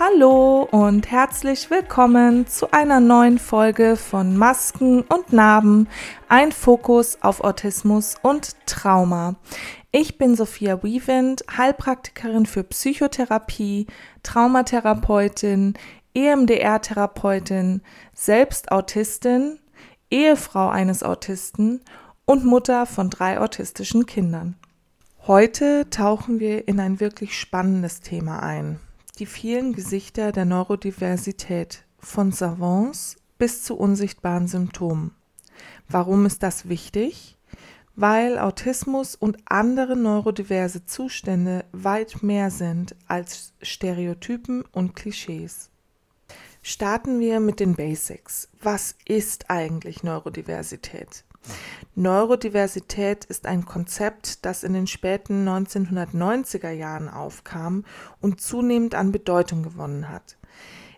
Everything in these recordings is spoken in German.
Hallo und herzlich willkommen zu einer neuen Folge von Masken und Narben, ein Fokus auf Autismus und Trauma. Ich bin Sophia Wiewind, Heilpraktikerin für Psychotherapie, Traumatherapeutin, EMDR-Therapeutin, selbst Autistin, Ehefrau eines Autisten und Mutter von drei autistischen Kindern. Heute tauchen wir in ein wirklich spannendes Thema ein die vielen Gesichter der Neurodiversität von Savants bis zu unsichtbaren Symptomen. Warum ist das wichtig? Weil Autismus und andere neurodiverse Zustände weit mehr sind als Stereotypen und Klischees. Starten wir mit den Basics. Was ist eigentlich Neurodiversität? Neurodiversität ist ein Konzept, das in den späten 1990er Jahren aufkam und zunehmend an Bedeutung gewonnen hat.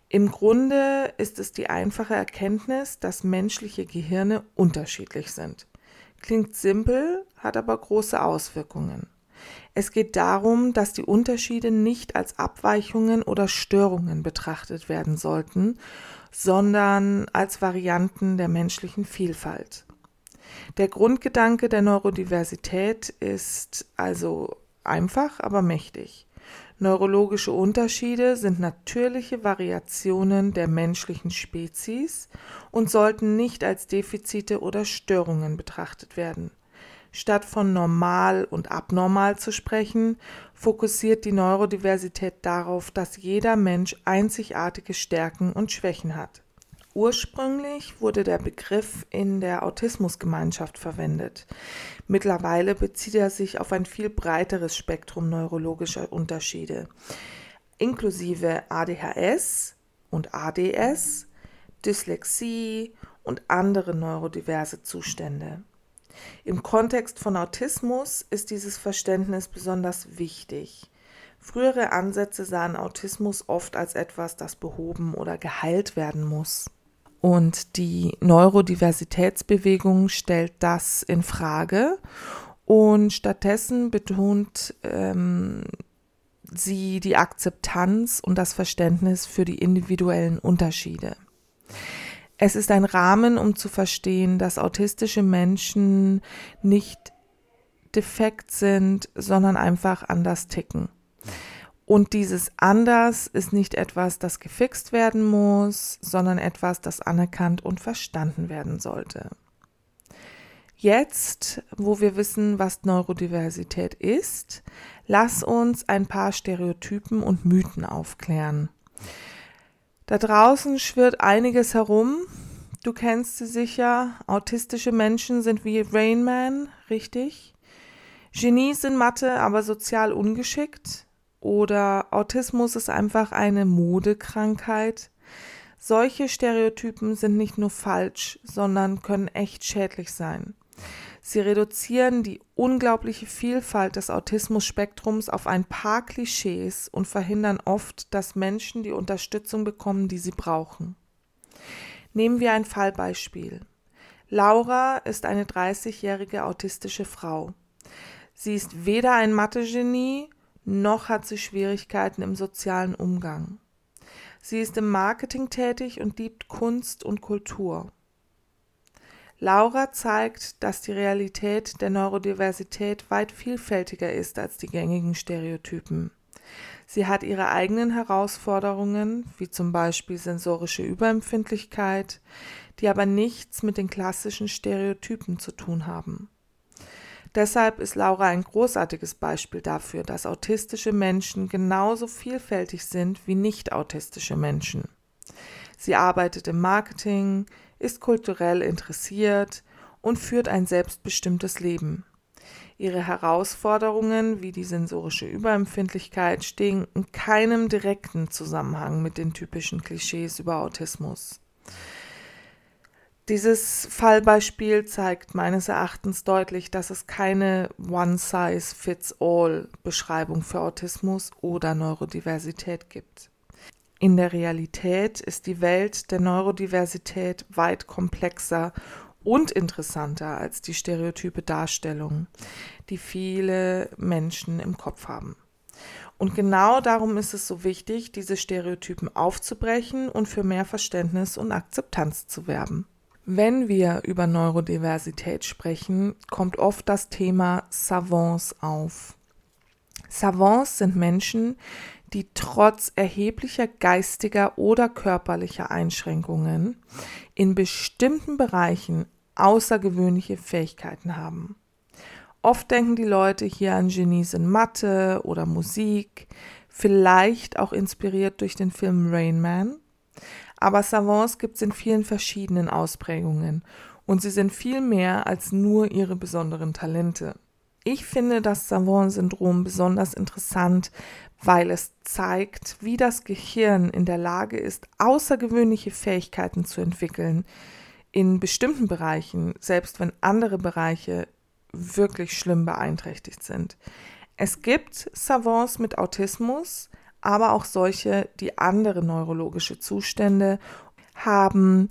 Im Grunde ist es die einfache Erkenntnis, dass menschliche Gehirne unterschiedlich sind. Klingt simpel, hat aber große Auswirkungen. Es geht darum, dass die Unterschiede nicht als Abweichungen oder Störungen betrachtet werden sollten, sondern als Varianten der menschlichen Vielfalt. Der Grundgedanke der Neurodiversität ist also einfach, aber mächtig. Neurologische Unterschiede sind natürliche Variationen der menschlichen Spezies und sollten nicht als Defizite oder Störungen betrachtet werden. Statt von normal und abnormal zu sprechen, fokussiert die Neurodiversität darauf, dass jeder Mensch einzigartige Stärken und Schwächen hat. Ursprünglich wurde der Begriff in der Autismusgemeinschaft verwendet. Mittlerweile bezieht er sich auf ein viel breiteres Spektrum neurologischer Unterschiede, inklusive ADHS und ADS, Dyslexie und andere neurodiverse Zustände. Im Kontext von Autismus ist dieses Verständnis besonders wichtig. Frühere Ansätze sahen Autismus oft als etwas, das behoben oder geheilt werden muss. Und die Neurodiversitätsbewegung stellt das in Frage und stattdessen betont ähm, sie die Akzeptanz und das Verständnis für die individuellen Unterschiede. Es ist ein Rahmen, um zu verstehen, dass autistische Menschen nicht defekt sind, sondern einfach anders ticken. Und dieses anders ist nicht etwas, das gefixt werden muss, sondern etwas, das anerkannt und verstanden werden sollte. Jetzt, wo wir wissen, was Neurodiversität ist, lass uns ein paar Stereotypen und Mythen aufklären. Da draußen schwirrt einiges herum. Du kennst sie sicher. Autistische Menschen sind wie Rainman, richtig? Genies in Mathe, aber sozial ungeschickt oder Autismus ist einfach eine Modekrankheit. Solche Stereotypen sind nicht nur falsch, sondern können echt schädlich sein. Sie reduzieren die unglaubliche Vielfalt des Autismus-Spektrums auf ein paar Klischees und verhindern oft, dass Menschen die Unterstützung bekommen, die sie brauchen. Nehmen wir ein Fallbeispiel. Laura ist eine 30-jährige autistische Frau. Sie ist weder ein Mathe-Genie noch hat sie Schwierigkeiten im sozialen Umgang. Sie ist im Marketing tätig und liebt Kunst und Kultur. Laura zeigt, dass die Realität der Neurodiversität weit vielfältiger ist als die gängigen Stereotypen. Sie hat ihre eigenen Herausforderungen, wie zum Beispiel sensorische Überempfindlichkeit, die aber nichts mit den klassischen Stereotypen zu tun haben. Deshalb ist Laura ein großartiges Beispiel dafür, dass autistische Menschen genauso vielfältig sind wie nicht autistische Menschen. Sie arbeitet im Marketing, ist kulturell interessiert und führt ein selbstbestimmtes Leben. Ihre Herausforderungen wie die sensorische Überempfindlichkeit stehen in keinem direkten Zusammenhang mit den typischen Klischees über Autismus. Dieses Fallbeispiel zeigt meines Erachtens deutlich, dass es keine One-Size-Fits-All-Beschreibung für Autismus oder Neurodiversität gibt. In der Realität ist die Welt der Neurodiversität weit komplexer und interessanter als die stereotype Darstellung, die viele Menschen im Kopf haben. Und genau darum ist es so wichtig, diese Stereotypen aufzubrechen und für mehr Verständnis und Akzeptanz zu werben. Wenn wir über Neurodiversität sprechen, kommt oft das Thema Savants auf. Savants sind Menschen, die trotz erheblicher geistiger oder körperlicher Einschränkungen in bestimmten Bereichen außergewöhnliche Fähigkeiten haben. Oft denken die Leute hier an Genies in Mathe oder Musik, vielleicht auch inspiriert durch den Film Rain Man. Aber Savants gibt es in vielen verschiedenen Ausprägungen und sie sind viel mehr als nur ihre besonderen Talente. Ich finde das Savant-Syndrom besonders interessant, weil es zeigt, wie das Gehirn in der Lage ist, außergewöhnliche Fähigkeiten zu entwickeln in bestimmten Bereichen, selbst wenn andere Bereiche wirklich schlimm beeinträchtigt sind. Es gibt Savants mit Autismus, aber auch solche, die andere neurologische Zustände haben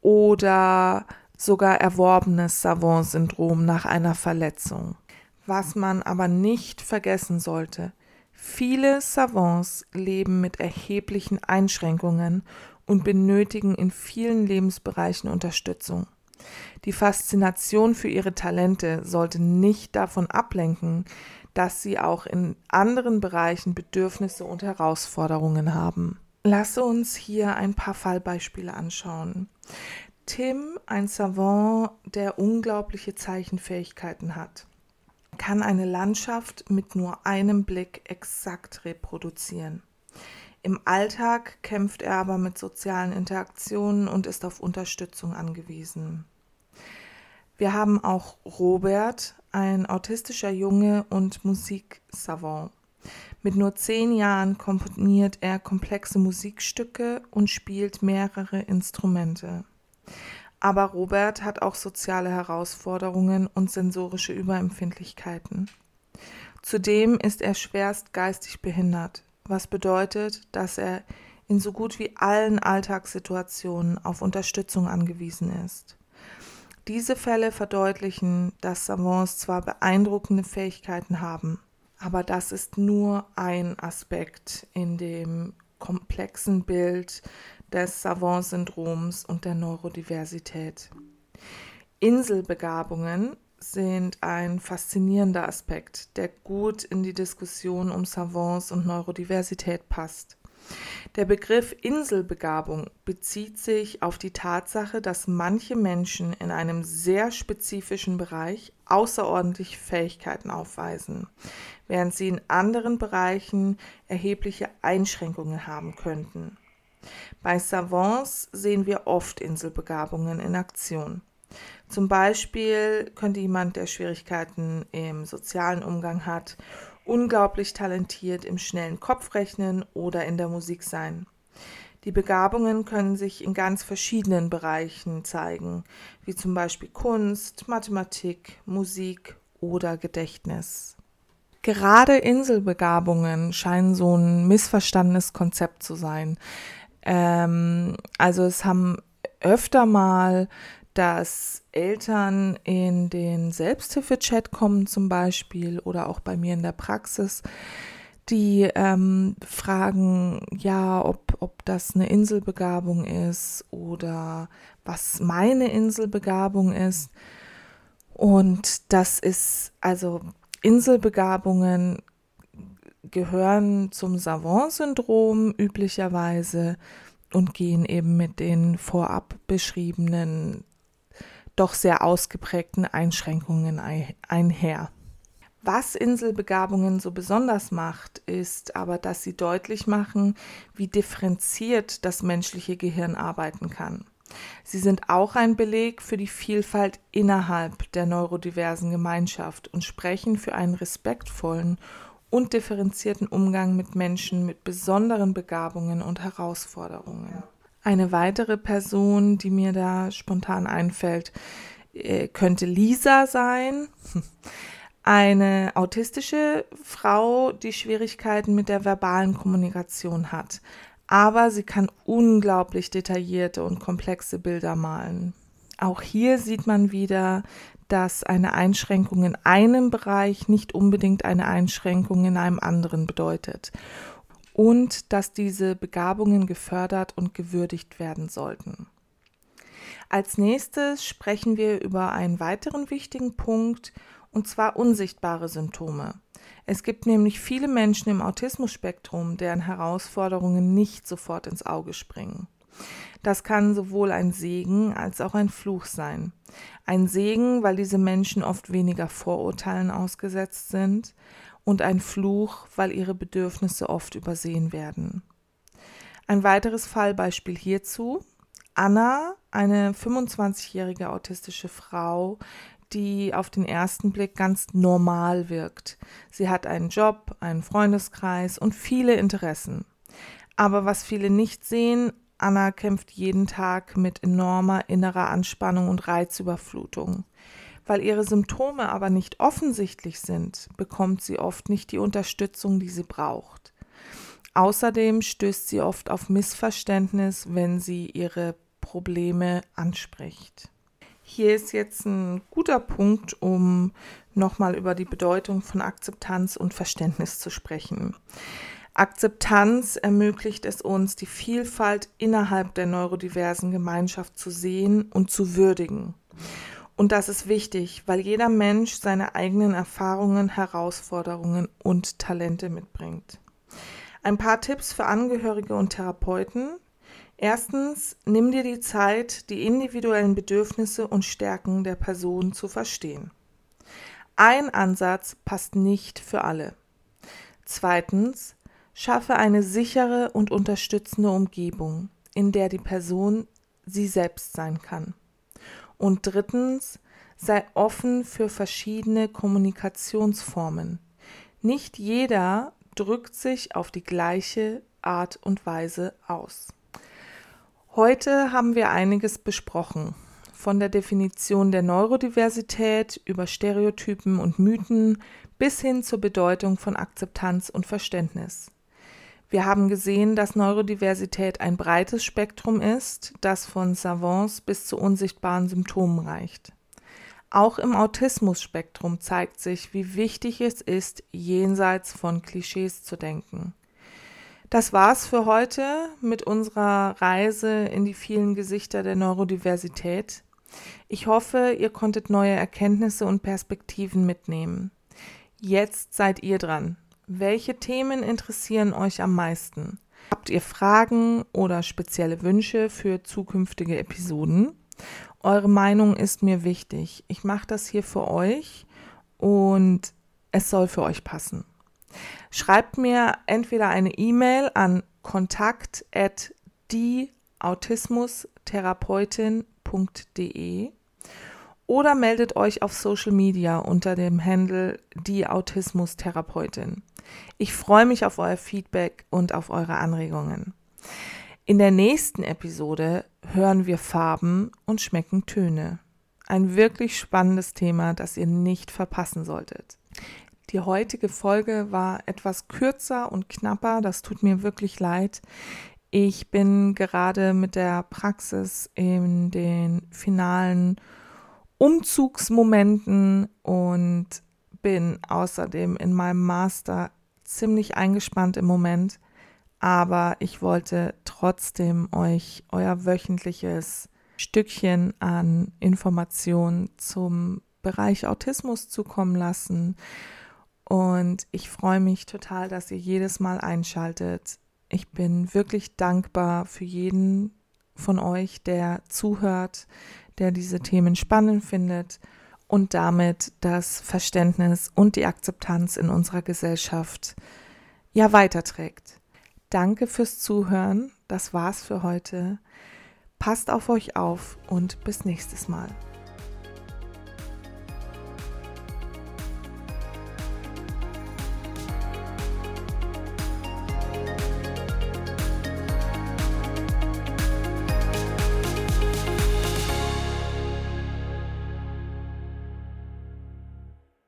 oder sogar erworbenes Savant-Syndrom nach einer Verletzung. Was man aber nicht vergessen sollte, viele Savants leben mit erheblichen Einschränkungen und benötigen in vielen Lebensbereichen Unterstützung. Die Faszination für ihre Talente sollte nicht davon ablenken, dass sie auch in anderen Bereichen Bedürfnisse und Herausforderungen haben. Lasse uns hier ein paar Fallbeispiele anschauen. Tim, ein Savant, der unglaubliche Zeichenfähigkeiten hat kann eine Landschaft mit nur einem Blick exakt reproduzieren. Im Alltag kämpft er aber mit sozialen Interaktionen und ist auf Unterstützung angewiesen. Wir haben auch Robert, ein autistischer Junge und Musiksavant. Mit nur zehn Jahren komponiert er komplexe Musikstücke und spielt mehrere Instrumente. Aber Robert hat auch soziale Herausforderungen und sensorische Überempfindlichkeiten. Zudem ist er schwerst geistig behindert, was bedeutet, dass er in so gut wie allen Alltagssituationen auf Unterstützung angewiesen ist. Diese Fälle verdeutlichen, dass Savants zwar beeindruckende Fähigkeiten haben, aber das ist nur ein Aspekt in dem komplexen Bild des Savant-Syndroms und der Neurodiversität. Inselbegabungen sind ein faszinierender Aspekt, der gut in die Diskussion um Savants und Neurodiversität passt. Der Begriff Inselbegabung bezieht sich auf die Tatsache, dass manche Menschen in einem sehr spezifischen Bereich außerordentliche Fähigkeiten aufweisen, während sie in anderen Bereichen erhebliche Einschränkungen haben könnten. Bei Savants sehen wir oft Inselbegabungen in Aktion. Zum Beispiel könnte jemand, der Schwierigkeiten im sozialen Umgang hat, unglaublich talentiert im schnellen Kopfrechnen oder in der Musik sein. Die Begabungen können sich in ganz verschiedenen Bereichen zeigen, wie zum Beispiel Kunst, Mathematik, Musik oder Gedächtnis. Gerade Inselbegabungen scheinen so ein missverstandenes Konzept zu sein. Ähm, also es haben öfter mal, dass Eltern in den Selbsthilfechat kommen zum Beispiel oder auch bei mir in der Praxis, die ähm, fragen, ja, ob, ob das eine Inselbegabung ist oder was meine Inselbegabung ist. Und das ist, also Inselbegabungen gehören zum Savant-Syndrom üblicherweise und gehen eben mit den vorab beschriebenen, doch sehr ausgeprägten Einschränkungen einher. Was Inselbegabungen so besonders macht, ist aber, dass sie deutlich machen, wie differenziert das menschliche Gehirn arbeiten kann. Sie sind auch ein Beleg für die Vielfalt innerhalb der neurodiversen Gemeinschaft und sprechen für einen respektvollen und differenzierten Umgang mit Menschen mit besonderen Begabungen und Herausforderungen. Eine weitere Person, die mir da spontan einfällt, äh, könnte Lisa sein. Eine autistische Frau, die Schwierigkeiten mit der verbalen Kommunikation hat. Aber sie kann unglaublich detaillierte und komplexe Bilder malen. Auch hier sieht man wieder, dass eine Einschränkung in einem Bereich nicht unbedingt eine Einschränkung in einem anderen bedeutet und dass diese Begabungen gefördert und gewürdigt werden sollten. Als nächstes sprechen wir über einen weiteren wichtigen Punkt, und zwar unsichtbare Symptome. Es gibt nämlich viele Menschen im Autismus-Spektrum, deren Herausforderungen nicht sofort ins Auge springen. Das kann sowohl ein Segen als auch ein Fluch sein. Ein Segen, weil diese Menschen oft weniger Vorurteilen ausgesetzt sind, und ein Fluch, weil ihre Bedürfnisse oft übersehen werden. Ein weiteres Fallbeispiel hierzu. Anna, eine 25-jährige autistische Frau, die auf den ersten Blick ganz normal wirkt. Sie hat einen Job, einen Freundeskreis und viele Interessen. Aber was viele nicht sehen, Anna kämpft jeden Tag mit enormer innerer Anspannung und Reizüberflutung. Weil ihre Symptome aber nicht offensichtlich sind, bekommt sie oft nicht die Unterstützung, die sie braucht. Außerdem stößt sie oft auf Missverständnis, wenn sie ihre Probleme anspricht. Hier ist jetzt ein guter Punkt, um nochmal über die Bedeutung von Akzeptanz und Verständnis zu sprechen. Akzeptanz ermöglicht es uns, die Vielfalt innerhalb der neurodiversen Gemeinschaft zu sehen und zu würdigen. Und das ist wichtig, weil jeder Mensch seine eigenen Erfahrungen, Herausforderungen und Talente mitbringt. Ein paar Tipps für Angehörige und Therapeuten. Erstens, nimm dir die Zeit, die individuellen Bedürfnisse und Stärken der Person zu verstehen. Ein Ansatz passt nicht für alle. Zweitens, Schaffe eine sichere und unterstützende Umgebung, in der die Person sie selbst sein kann. Und drittens, sei offen für verschiedene Kommunikationsformen. Nicht jeder drückt sich auf die gleiche Art und Weise aus. Heute haben wir einiges besprochen. Von der Definition der Neurodiversität über Stereotypen und Mythen bis hin zur Bedeutung von Akzeptanz und Verständnis. Wir haben gesehen, dass Neurodiversität ein breites Spektrum ist, das von Savants bis zu unsichtbaren Symptomen reicht. Auch im Autismus-Spektrum zeigt sich, wie wichtig es ist, jenseits von Klischees zu denken. Das war's für heute mit unserer Reise in die vielen Gesichter der Neurodiversität. Ich hoffe, ihr konntet neue Erkenntnisse und Perspektiven mitnehmen. Jetzt seid ihr dran. Welche Themen interessieren euch am meisten? Habt ihr Fragen oder spezielle Wünsche für zukünftige Episoden? Eure Meinung ist mir wichtig. Ich mache das hier für euch und es soll für euch passen. Schreibt mir entweder eine E-Mail an kontakt at dieautismustherapeutin.de oder meldet euch auf Social Media unter dem Handle die Autismustherapeutin. Ich freue mich auf euer Feedback und auf eure Anregungen. In der nächsten Episode hören wir Farben und schmecken Töne. Ein wirklich spannendes Thema, das ihr nicht verpassen solltet. Die heutige Folge war etwas kürzer und knapper, das tut mir wirklich leid. Ich bin gerade mit der Praxis in den finalen Umzugsmomenten und bin außerdem in meinem Master ziemlich eingespannt im Moment, aber ich wollte trotzdem euch euer wöchentliches Stückchen an Informationen zum Bereich Autismus zukommen lassen. Und ich freue mich total, dass ihr jedes Mal einschaltet. Ich bin wirklich dankbar für jeden von euch, der zuhört, der diese Themen spannend findet und damit das Verständnis und die Akzeptanz in unserer Gesellschaft ja weiterträgt. Danke fürs Zuhören. Das war's für heute. Passt auf euch auf und bis nächstes Mal.